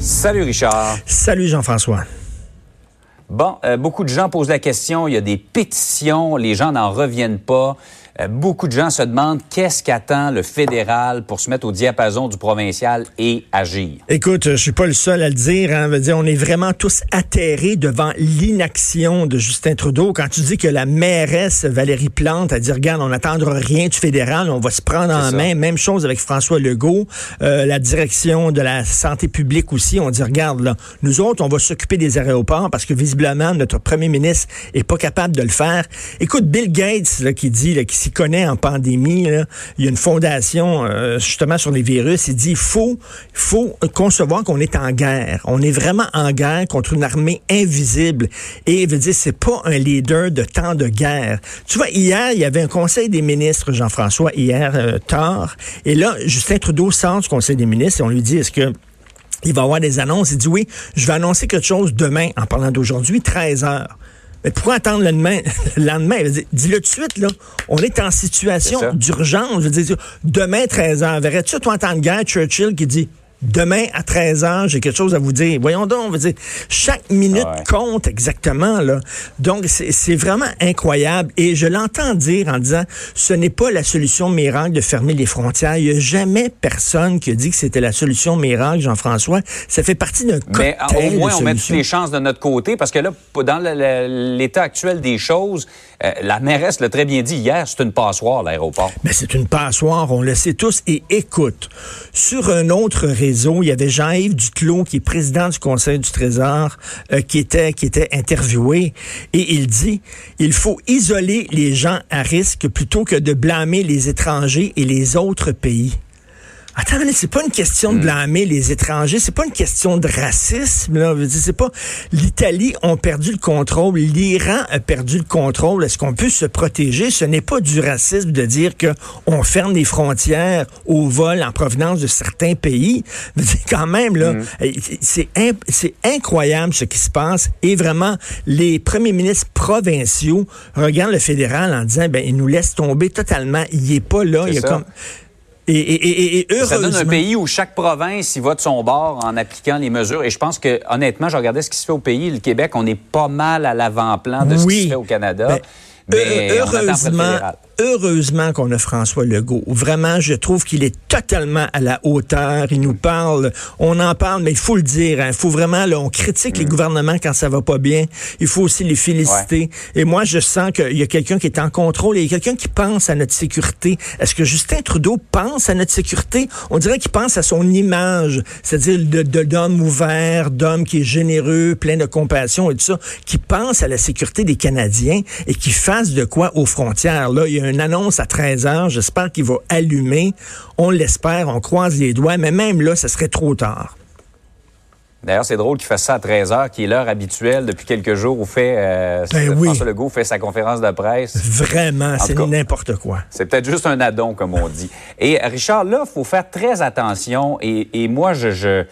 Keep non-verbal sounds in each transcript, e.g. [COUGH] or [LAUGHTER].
Salut Richard. Salut Jean-François. Bon, euh, beaucoup de gens posent la question, il y a des pétitions, les gens n'en reviennent pas. Euh, beaucoup de gens se demandent qu'est-ce qu'attend le fédéral pour se mettre au diapason du provincial et agir. Écoute, je suis pas le seul à le dire. Hein. dire on est vraiment tous atterrés devant l'inaction de Justin Trudeau. Quand tu dis que la mairesse Valérie Plante a dit, regarde, on n'attendra rien du fédéral, on va se prendre en main. Même chose avec François Legault, euh, la direction de la santé publique aussi. On dit, regarde, là, nous autres, on va s'occuper des aéroports parce que visiblement, notre premier ministre est pas capable de le faire. Écoute, Bill Gates, là, qui dit, là, qui s'y connaît en pandémie. Il y a une fondation euh, justement sur les virus. Il dit faut faut concevoir qu'on est en guerre. On est vraiment en guerre contre une armée invisible. Et il veut dire c'est pas un leader de temps de guerre. Tu vois, hier il y avait un conseil des ministres, Jean-François, hier euh, tard. Et là, Justin Trudeau sort du conseil des ministres et on lui dit est-ce que il va avoir des annonces? Il dit oui, je vais annoncer quelque chose demain, en parlant d'aujourd'hui, 13 heures. Mais pourquoi attendre le lendemain? Le lendemain, dis-le tout de suite, là. On est en situation d'urgence. Je veux dire, demain, 13 h verrais-tu, toi, entendre guerre Churchill qui dit demain à 13 h j'ai quelque chose à vous dire. Voyons donc, on veut dire, chaque minute compte exactement, là. Donc, c'est vraiment incroyable. Et je l'entends dire en disant, ce n'est pas la solution miracle de fermer les frontières. Il n'y a jamais personne qui a dit que c'était la solution miracle, Jean-François. Ça fait partie d'un Mais au moins, on met toutes les chances de notre côté, parce que là, dans l'état actuel des choses, euh, la mairesse l'a très bien dit hier, c'est une passoire, l'aéroport. Mais c'est une passoire, on le sait tous. Et écoute, sur un autre réseau, il y avait Jean-Yves Duclos, qui est président du Conseil du Trésor, euh, qui, était, qui était interviewé. Et il dit, il faut isoler les gens à risque plutôt que de blâmer les étrangers et les autres pays. Attends, c'est pas une question de hmm. blâmer les étrangers, c'est pas une question de racisme. Là. C'est pas l'Italie a perdu le contrôle, l'Iran a perdu le contrôle. Est-ce qu'on peut se protéger? Ce n'est pas du racisme de dire que on ferme les frontières au vol en provenance de certains pays. Quand même là, hmm. c'est c'est incroyable ce qui se passe et vraiment les premiers ministres provinciaux regardent le fédéral en disant ben il nous laisse tomber totalement. Il est pas là. il y a comme et, Ça donne un pays où chaque province y va de son bord en appliquant les mesures. Et je pense que, honnêtement, je regardais ce qui se fait au pays. Le Québec, on est pas mal à l'avant-plan de ce qui se fait au Canada. Ben, mais heureusement, heureusement qu'on a François Legault. Vraiment, je trouve qu'il est totalement à la hauteur. Il nous parle, on en parle, mais il faut le dire. Hein. Il faut vraiment, là, on critique les mm. gouvernements quand ça va pas bien. Il faut aussi les féliciter. Et moi, je sens qu'il y a quelqu'un qui est en contrôle et il y a quelqu'un qui pense à notre sécurité. Est-ce que Justin Trudeau pense à notre sécurité? On dirait qu'il pense à son image, c'est-à-dire d'homme ouvert, d'homme qui est généreux, plein de compassion et tout ça, qui pense à la sécurité des Canadiens et qui fasse de quoi aux frontières. Là, il y a une annonce à 13 heures. J'espère qu'il va allumer. On l'espère, on croise les doigts, mais même là, ce serait trop tard. D'ailleurs, c'est drôle qu'il fasse ça à 13 heures, qui est l'heure habituelle depuis quelques jours où fait, euh, ben François Legault fait sa conférence de presse. Vraiment, c'est n'importe quoi. C'est peut-être juste un addon, comme on dit. Et Richard, là, il faut faire très attention. Et, moi, je, je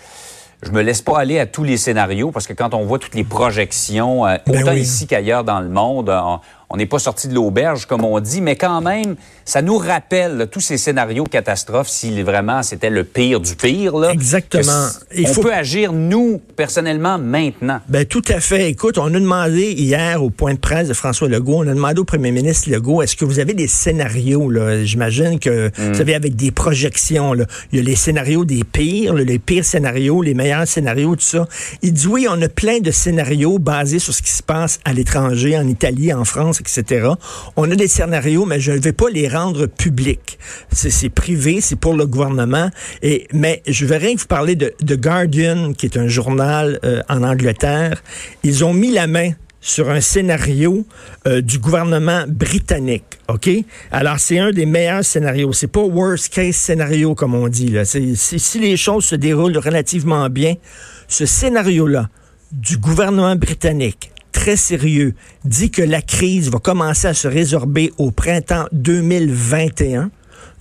je me laisse pas aller à tous les scénarios parce que quand on voit toutes les projections, euh, ben autant ici qu'ailleurs dans le monde, on n'est pas sorti de l'auberge, comme on dit, mais quand même, ça nous rappelle tous ces scénarios catastrophes, si vraiment c'était le pire du pire. Là, Exactement. Il on peut agir, nous, personnellement, maintenant. Ben, tout à fait. Écoute, on a demandé hier au point de presse de François Legault, on a demandé au premier ministre Legault, est-ce que vous avez des scénarios? J'imagine que hmm. vous savez, avec des projections. Là. Il y a les scénarios des pires, les pires scénarios, les meilleurs scénarios, tout ça. Il dit oui, on a plein de scénarios basés sur ce qui se passe à l'étranger, en Italie, en France, etc. On a des scénarios, mais je ne vais pas les rendre publics. C'est privé, c'est pour le gouvernement. Et, mais je verrai que vous parlez de Guardian, qui est un journal euh, en Angleterre. Ils ont mis la main sur un scénario euh, du gouvernement britannique. OK? Alors, c'est un des meilleurs scénarios. C'est pas worst case scénario, comme on dit. Si les choses se déroulent relativement bien, ce scénario-là du gouvernement britannique, très sérieux, dit que la crise va commencer à se résorber au printemps 2021.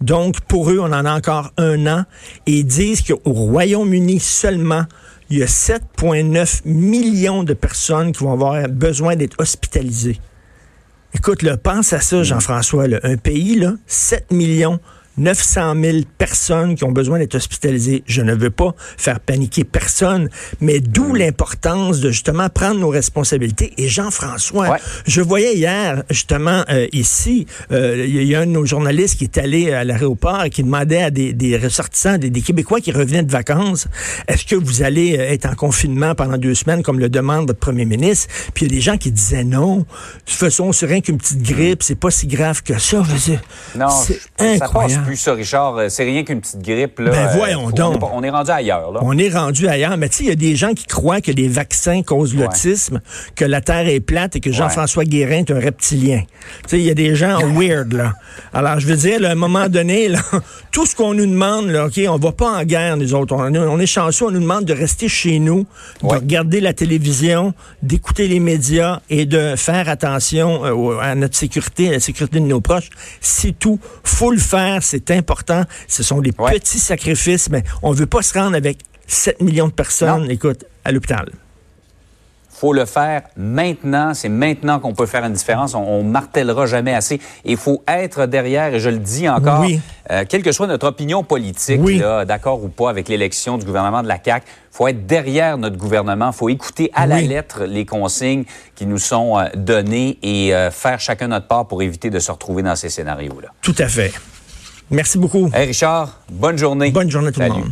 Donc, pour eux, on en a encore un an. Et ils disent qu'au Royaume-Uni seulement, il y a 7,9 millions de personnes qui vont avoir besoin d'être hospitalisées. Écoute, là, pense à ça, Jean-François. Un pays, là, 7 millions 900 000 personnes qui ont besoin d'être hospitalisées. Je ne veux pas faire paniquer personne, mais d'où l'importance de justement prendre nos responsabilités. Et Jean-François, je voyais hier, justement, euh, ici, euh, il y a un de nos journalistes qui est allé à l'aéroport et qui demandait à des, des ressortissants, des, Québécois qui revenaient de vacances, est-ce que vous allez euh, être en confinement pendant deux semaines, comme le demande votre premier ministre? Puis il y a des gens qui disaient non, de toute façon, c'est rien qu'une petite grippe, c'est pas si grave que ça. Non, c'est incroyable plus ça, Richard. Euh, c'est rien qu'une petite grippe. Là. Ben voyons donc. On est, rendu ailleurs. Là. On est rendu ailleurs. Mais tu sais, il y a des gens qui croient que les vaccins causent l'autisme, que la Terre est plate et que Jean-François Guérin est un reptilien. Tu sais, il y a des gens [LAUGHS] weird, là. Alors, je veux dire, à un moment donné, là, [LAUGHS] tout ce qu'on nous demande, là, OK, on va pas en guerre, nous autres. On, est chanceux, on nous demande de rester chez nous, de regarder la télévision, d'écouter les médias et de faire attention euh, à notre sécurité, à la sécurité de nos proches. C'est tout. Faut le faire, c'est c'est important. Ce sont des petits sacrifices, mais on ne veut pas se rendre avec 7 millions de personnes, écoute, à l'hôpital faut le faire maintenant. C'est maintenant qu'on peut faire une différence. On, on martèlera jamais assez. Il faut être derrière, et je le dis encore, euh, quelle que soit notre opinion politique, d'accord ou pas avec l'élection du gouvernement de la CAQ, faut être derrière notre gouvernement. faut écouter à la lettre les consignes qui nous sont euh, données et euh, faire chacun notre part pour éviter de se retrouver dans ces scénarios-là. Tout à fait. Merci beaucoup. Hey Richard, bonne journée. Bonne journée tout le monde.